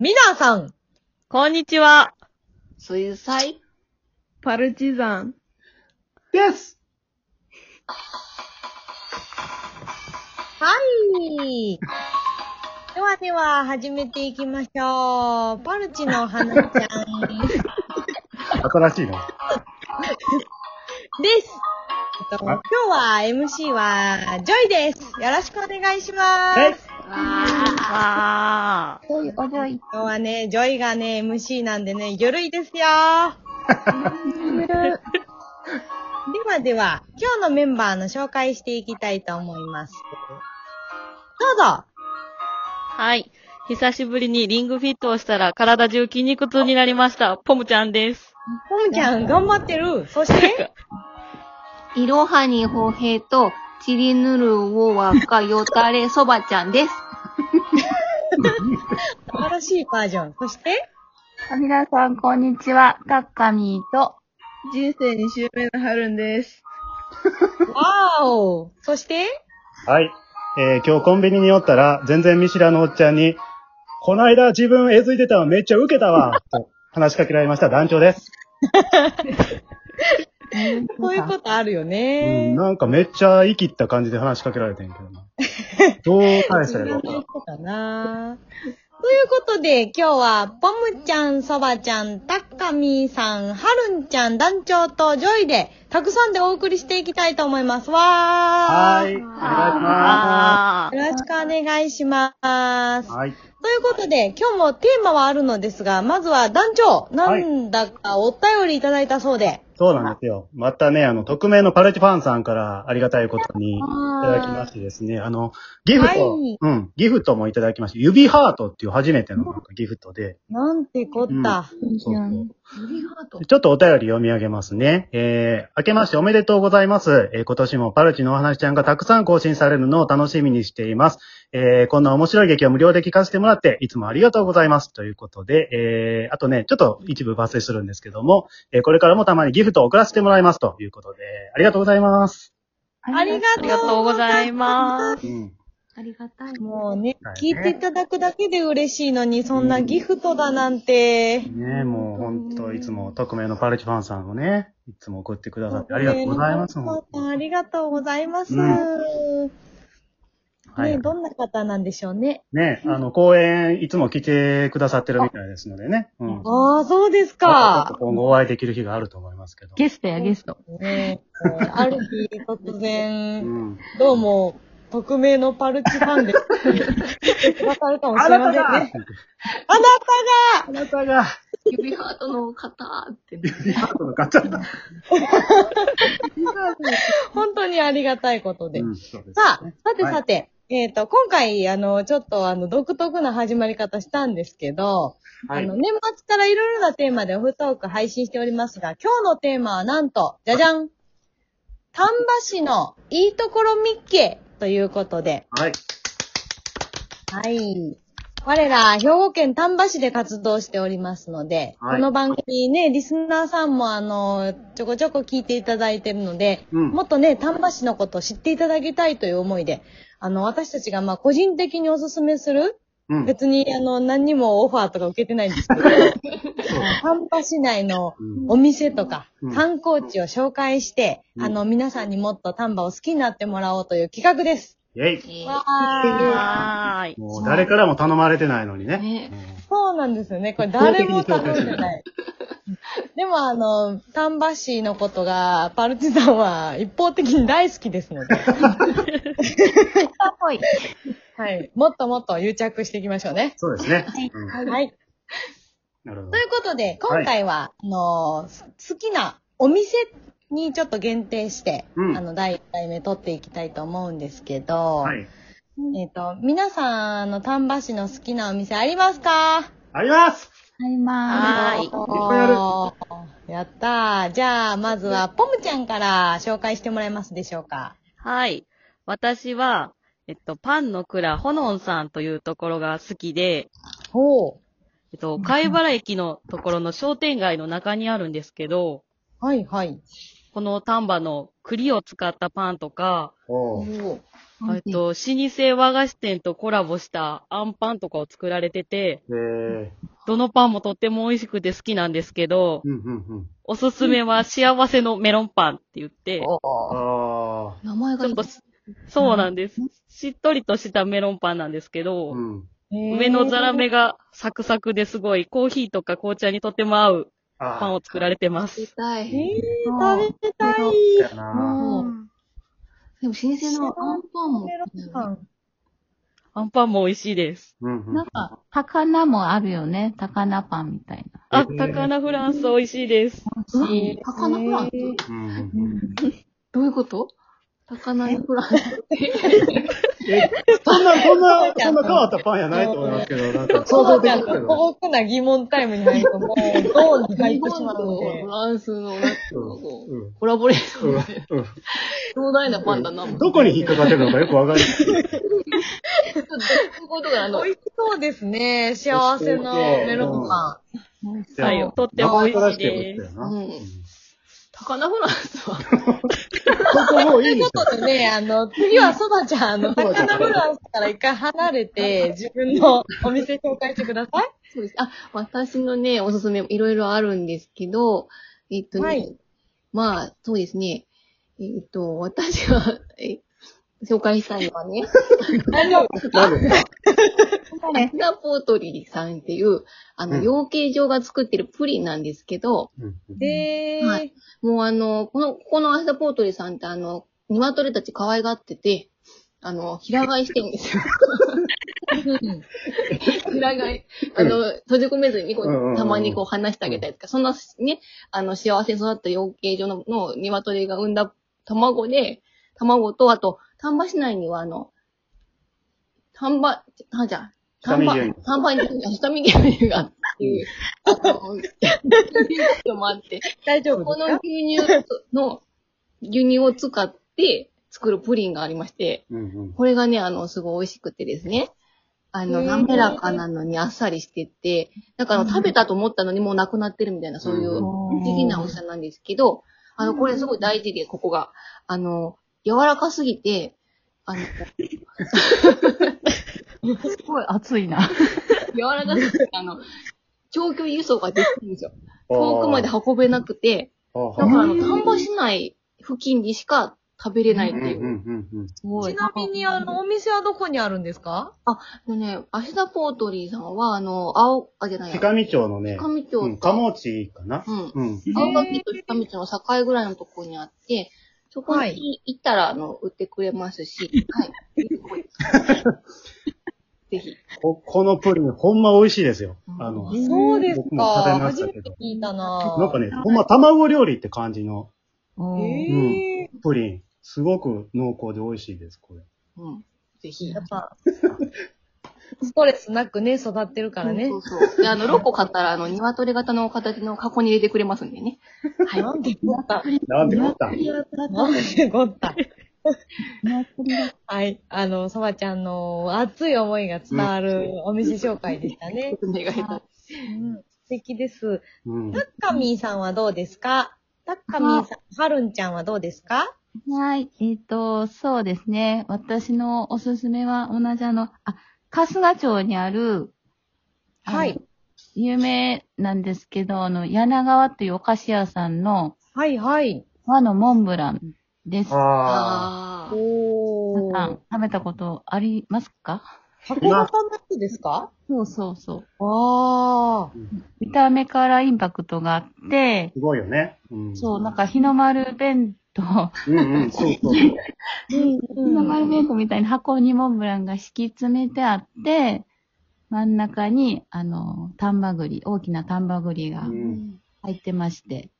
皆さん、こんにちは。水彩？パルチザン。ですはい。ではでは、始めていきましょう。パルチの花ちゃん。新しいな。えっと、今日は MC は、ジョイです。よろしくお願いします。はいわー。おい、おじょい。今日はね、ジョイがね、MC なんでね、ゆるいですよ。ではでは、今日のメンバーの紹介していきたいと思います。どうぞ。はい。久しぶりにリングフィットをしたら体中筋肉痛になりました。ポムちゃんです。ポムちゃん、頑張ってる。そして、いろはにほへと、ちりぬるをわかよたれそばちゃんです。新しいバージョン。そして、皆さん、こんにちは。タッカミーと、人生2周目の春んです。わーお。そして、はい。えー今日コンビニにおったら、全然見知らぬおっちゃんに、こないだ自分えずいてたわ、めっちゃウケたわ、と話しかけられました団長です。そういうことあるようん、ね。なんかめっちゃ生きった感じで話しかけられてんけどな。どう返したらいいか分かな。ということで、今日は、ポムちゃん、そばちゃん、タッカミーさん、はるんちゃん、団長とジョイで、たくさんでお送りしていきたいと思います。わー。はい。お願いしまあー。よろしくお願いします。す。はい。ということで、今日もテーマはあるのですが、まずは団長、はいなんだかお便りいただいたそうで。そうなんですよ。またね、あの、匿名のパルチファンさんからありがたいことにいただきましてですね、あの、ギフト、はいうん、ギフトもいただきまして、指ハートっていう初めてのなんかギフトで、なんてこった。そうそうありがとう。ちょっとお便り読み上げますね。えー、明けましておめでとうございます。えー、今年もパルチのお話ちゃんがたくさん更新されるのを楽しみにしています。えー、こんな面白い劇を無料で聞かせてもらって、いつもありがとうございます。ということで、えー、あとね、ちょっと一部抜粋するんですけども、えー、これからもたまにギフトを送らせてもらいます。ということで、ありがとうございます。ありがとうありがとうございます。うん。ありがたい。もうねはい、聞いていただくだけで嬉しいのに、そんなギフトだなんて。ねえ、もう本当いつも匿名のパルチファンさんをね、いつも送ってくださってありがとうございます。本当にありがとうございます。うはいね、どんな方なんでしょうね。ねえ、あの、公演いつも来てくださってるみたいですのでね。うん。ああ、そうですか。今後お会いできる日があると思いますけど。ゲストやゲスト。ね、ある日突う然、ん。どうも、匿名のパルチファンで、くださるかもしれませんね。あなあなたが、指ハートの方って。指ハートのガチャだ。た 本当にありがたいことで。うん、です。さあ、さてさて、えっ、と、今回、あの、ちょっと、あの、独特な始まり方したんですけど、はいあの、。年末からいろいろなテーマでオフトーク配信しておりますが、今日のテーマはなんと、じゃじゃん丹波市のいいところ日記ということで、はい。はい。我ら、兵庫県丹波市で活動しておりますので、はいこの番組ね、リスナーさんもあの、ちょこちょこ聞いていただいてるので、うんもっとね、丹波市のことを知っていただきたいという思いで、あの、私たちがまあ個人的におすすめする、うん。別にあの、何にもオファーとか受けてないんですけど、丹波市内のうんお店とかうん観光地を紹介して、うんあの、皆さんにもっと丹波を好きになってもらおうという企画です。イェイ。わーい。もう誰からも頼まれてないのにね。ねそうなんですよね。これ誰も頼んでない。でもあの、丹波市のことが、パルチザンは一方的に大好きですので、ぽい。はい。もっともっと癒着していきましょうね。そうですね。うんはい。なるほどと。いうことで、今回は、あの、好きなお店にちょっと限定して、うんあの、第1回目撮っていきたいと思うんですけど、はい。えっ、と、皆さん、あの、丹波市の好きなお店ありますか？ありますありまはーい。いっぱいあるる。やったー。じゃあ、まずは、ポムちゃんから紹介してもらえますでしょうか。はい。私は、えっと、パンの蔵ほのんさんというところが好きで、ほえっと、貝原駅のところの商店街の中にあるんですけど、う。はい、はい。この丹波の栗を使ったパンとか、おえっと、老舗和菓子店とコラボしたあんパンとかを作られてて、えー、どのパンもとっても美味しくて好きなんですけど、うん、うん、うん。おすすめは幸せのメロンパンって言って、あ名前がいいちょっと、そうなんです。しっとりとしたメロンパンなんですけあ、ど、うん。上のザラメがサクサクですごい、コーヒーとか紅茶にとっても合うあパンを作られてます。食べたい。食べたい。でも老舗のアンパンも。メロンパン。アンパンも美味しいです。うん、うん。なんか、高菜もあるよね。高菜パンみたいな。あ、高菜フランス美味しいです。美味しい。高菜フランス？うんどういうこと？高菜フランス。え、そんな、そんな、そん。な変わったパンやないと思いますけど、なんか想像できるけ素ど。朴な疑問タイムに入ると、もう、どうに入ってしまうのフで。ランスのなん。かコラボレーションうん。でうん。壮大なパンだな。どこに引っかかってるのかよくわかりません。ちょっとどういうことかあの美、味しそうですね。幸せのメロンパ美味しはい。とっても美味しいですうん高菜フランスは、そこもういいン。ということでね、あの、次はそばちゃん、あの、高菜フランスから一回離れて、自分のお店紹介してください。そうです。あ、私のね、おすすめいろいろあるんですけど、えっとね、はいまあ、そうですね。えっと、私は、え紹介したいのはね、大丈夫なんで アスナポートリーさんっていう、あの、うん。養鶏場が作ってるプリンなんですけど、うんうんはい。もうあの、この、ここのアスナポートリーさんってあの、鶏たち可愛がってて、あの、平飼いしてるんですよ。平飼い。あの、閉じ込めずにたまにこう話してあげたりとか、そんなね、あの、幸せに育った養鶏場のの鶏が産んだ卵で、卵と、あと、丹波市内にはあの、丹波、あ、じゃあ、丹波丹波に、下見牛乳がっていう、あの、のもあって、大丈夫このです。か牛乳の、牛乳を使って作るプリンがありまして、うんうん。これがね、あの、すごい美味しくてですね。あの、滑らかなのにあっさりしてて、だからあの食べたと思ったのにもうなくなってるみたいな、そういううん。不思議な美味しさなんですけど、あの、これすごい大事で、ここが。あの、柔らかすぎて、あの、すごい熱いな。柔らかすぎて、あの、長距離輸送ができるんですよ。遠くまで運べなくて、だからあの、丹波市内付近にしか食べれないっていう。うんうんうんうんすごい。ちなみに、あの、お店はどこにあるんですか？でね、芦田ポートリーさんは、あの、青、あ、じゃないや。近見町のね、上町うん、鴨地かな？うん。うん。青垣と近道の境ぐらいのところにあって、そこはいに行ったら、あの、売ってくれますし、はい。ぜひ。ここのプリン、ほんま美味しいですよ。あの、そうです僕も食べか。ましたけど初めて聞いたななんかね、ほんま卵料理って感じのえープリン。すごく濃厚で美味しいです、これ。うん。ぜひ。やっぱ、ストレスなくね、育ってるからねそ。うそう。で、あの、6個買ったら、あの、鶏型の形の箱に入れてくれますんでね。はい。なんでごった？なんでこった？んなんでごった？はい。あの、そばちゃんの熱い思いが伝わるお店紹介でしたね。お願いします。うん素敵です。うん。タッカミーさんはどうですか？タッカミーさん、はるんちゃんはどうですか？はい。えっ、と、そうですね。私のおすすめは同じあの、あ、春日町にある、はい。有名なんですけど、あの、柳川というお菓子屋さんのはい、はい。和のモンブランです。ああー。お皆さん食べたことありますか？箱型のやつですか？そうそうそう。ああ。見た目からインパクトがあって、すごいよね。うん。そう、なんか日の丸弁当、うんうん、そうそう。日の丸弁当みたいに箱にモンブランが敷き詰めてあって、真ん中に、あの、丹波栗、大きな丹波栗がうん入ってまして、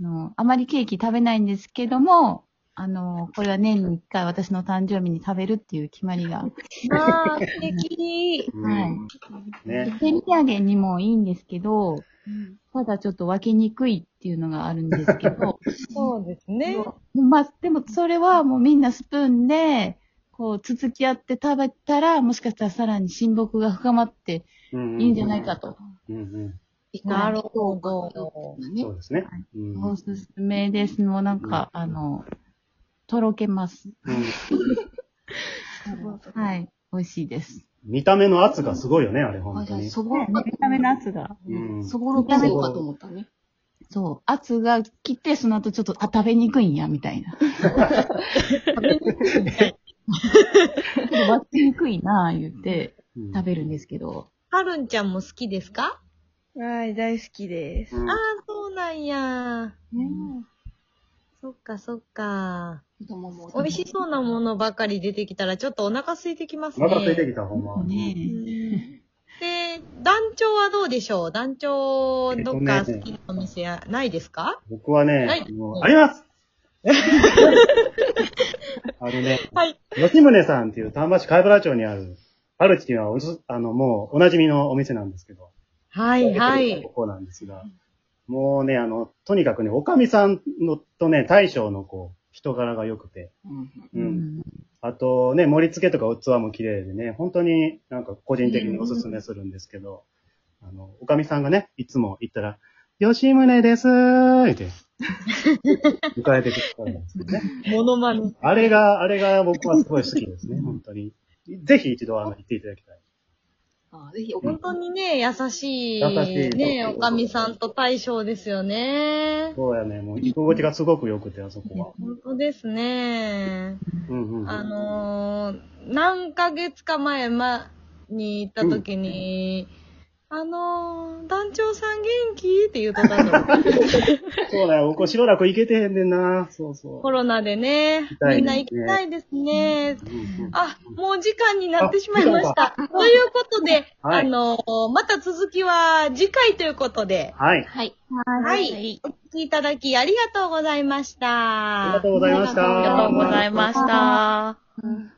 あの、あまりケーキ食べないんですけども、あの、これは年に一回私の誕生日に食べるっていう決まりが、ああ、素敵。うんはいね。手土産にもいいんですけど、ただちょっと分けにくいっていうのがあるんですけど、そうですね。まあ、でもそれはもうみんなスプーンで、こう、続き合って食べたら、もしかしたらさらに親睦が深まってうんいいんじゃないかと。うんうん。なるほど。ねそうですね。うんおすすめです。もうなんか、あの、とろけます。うん はい。美味しいです。見た目の圧がすごいよね、あれ、あ、本当に。そぼろか見た目の圧が。うんそぼろかそうかと思ったね。そう。圧が来て、その後ちょっと、あ、食べにくいんや、みたいな。割ってにくいな、言ってうん食べるんですけど。はるんちゃんも好きですかはい、大好きです。うんああ、そうなんや。うん。そっかそっか？美味しそうなものばかり出てきたらちょっとお腹空いてきますね。お腹空いてきた、ほんま。ねで、団長はどうでしょう？団長、どっか好きなお店やないですか？僕はね、はいもうありますあのね、はい。吉宗さんっていう丹波市貝原町にある、パルチっていうのはおす、あの、もうおなじみのお店なんですけど。はい、はいこ。こなんですが、もうね、あの、とにかくね、おかみさんのとね、大将のこう、人柄が良くて、うん。あとね、盛り付けとか器も綺麗でね、本当になんか個人的におすすめするんですけど、あの、おかみさんがね、いつも行ったら、吉宗ですーって、迎えてくれたんですけどね。モノマネ。あれが、あれが僕はすごい好きですね、本当に。ぜひ一度あの、行っていただきたい。あぜひ、お本当にね、優しい、優しいね、おかみさんと大将ですよね。そうやね、もう居心地がすごく良くて、あそこは。本当ですね。うんうんうん。あのー、何ヶ月か前ま、に行った時に、あのー、団長さん元気？って言うとったの。そうだよ、僕しばらく行けてへんねんな。そうそう。コロナでね、たいみんな行きたいですね。うんうんあ、もう時間になってしまいました。ということで、はいあのー、また続きは次回ということで、はい。はい。はい。お聞きいただきありがとうございました。ありがとうございました。ありがとうございました。うん